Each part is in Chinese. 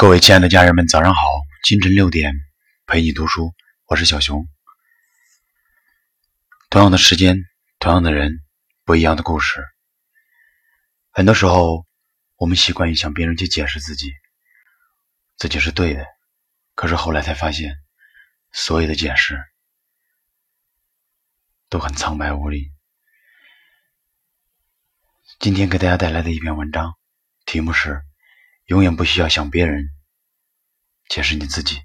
各位亲爱的家人们，早上好！清晨六点，陪你读书，我是小熊。同样的时间，同样的人，不一样的故事。很多时候，我们习惯于向别人去解释自己，自己是对的。可是后来才发现，所有的解释都很苍白无力。今天给大家带来的一篇文章，题目是。永远不需要向别人解释你自己。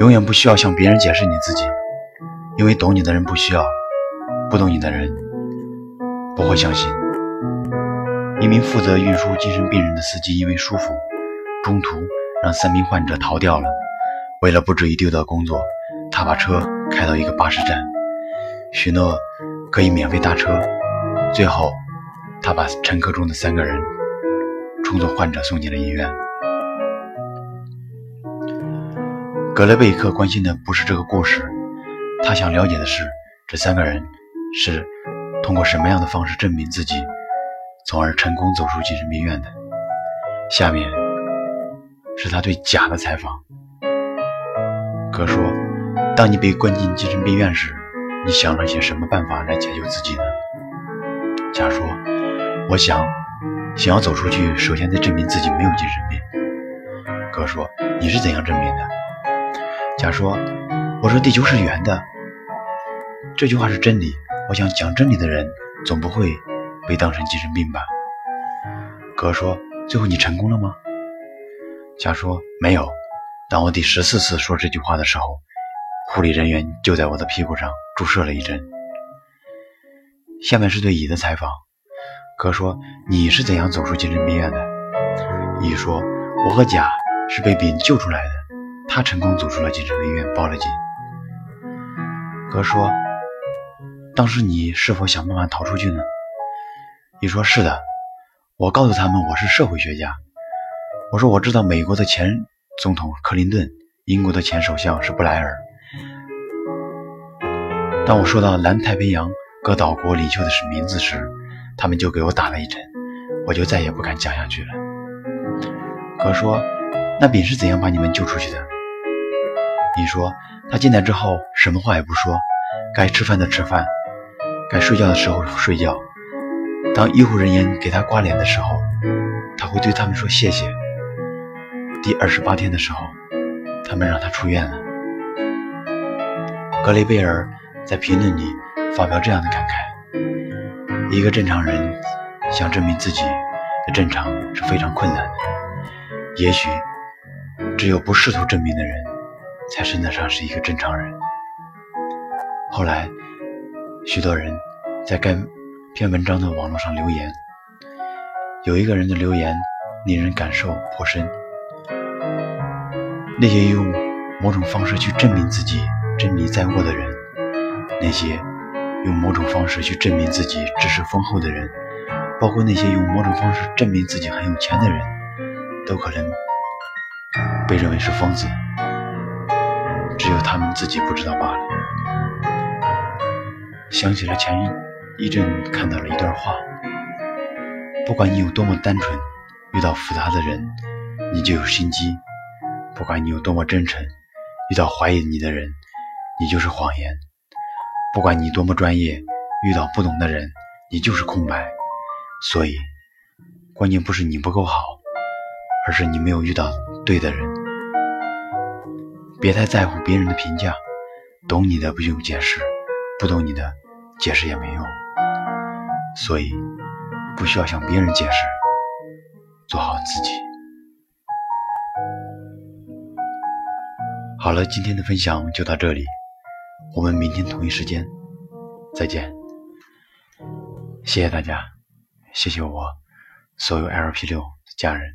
永远不需要向别人解释你自己，因为懂你的人不需要，不懂你的人不会相信。一名负责运输精神病人的司机因为疏忽，中途让三名患者逃掉了。为了不至于丢掉工作，他把车开到一个巴士站，许诺。可以免费搭车。最后，他把乘客中的三个人充作患者送进了医院。格雷贝克关心的不是这个故事，他想了解的是这三个人是通过什么样的方式证明自己，从而成功走出精神病院的。下面是他对甲的采访。哥说：“当你被关进精神病院时。”你想了些什么办法来解救自己呢？甲说：“我想，想要走出去，首先得证明自己没有精神病。”哥说：“你是怎样证明的？”甲说：“我说地球是圆的，这句话是真理。我想讲真理的人总不会被当成精神病吧？”哥说：“最后你成功了吗？”甲说：“没有。当我第十四次说这句话的时候。”护理人员就在我的屁股上注射了一针。下面是对乙的采访。哥说：“你是怎样走出精神病院的？”乙说：“我和甲是被丙救出来的，他成功走出了精神病院，报了警。”哥说：“当时你是否想办法逃出去呢？”乙说：“是的，我告诉他们我是社会学家。我说我知道美国的前总统克林顿，英国的前首相是布莱尔。”当我说到南太平洋各岛国领袖的是名字时，他们就给我打了一针，我就再也不敢讲下去了。哥说：“那丙是怎样把你们救出去的？”你说：“他进来之后什么话也不说，该吃饭的吃饭，该睡觉的时候睡觉。当医护人员给他刮脸的时候，他会对他们说谢谢。第二十八天的时候，他们让他出院了。”格雷贝尔。在评论里发表这样的感慨：一个正常人想证明自己的正常是非常困难的。也许只有不试图证明的人，才称得上是一个正常人。后来，许多人在该篇文章的网络上留言，有一个人的留言令人感受颇深。那些用某种方式去证明自己真理在握的人。那些用某种方式去证明自己知识丰厚的人，包括那些用某种方式证明自己很有钱的人，都可能被认为是疯子，只有他们自己不知道罢了。想起了前一阵看到了一段话：不管你有多么单纯，遇到复杂的人，你就有心机；不管你有多么真诚，遇到怀疑你的人，你就是谎言。不管你多么专业，遇到不懂的人，你就是空白。所以，关键不是你不够好，而是你没有遇到对的人。别太在乎别人的评价，懂你的不用解释，不懂你的解释也没用。所以，不需要向别人解释，做好自己。好了，今天的分享就到这里。我们明天同一时间再见，谢谢大家，谢谢我所有 LP 六的家人。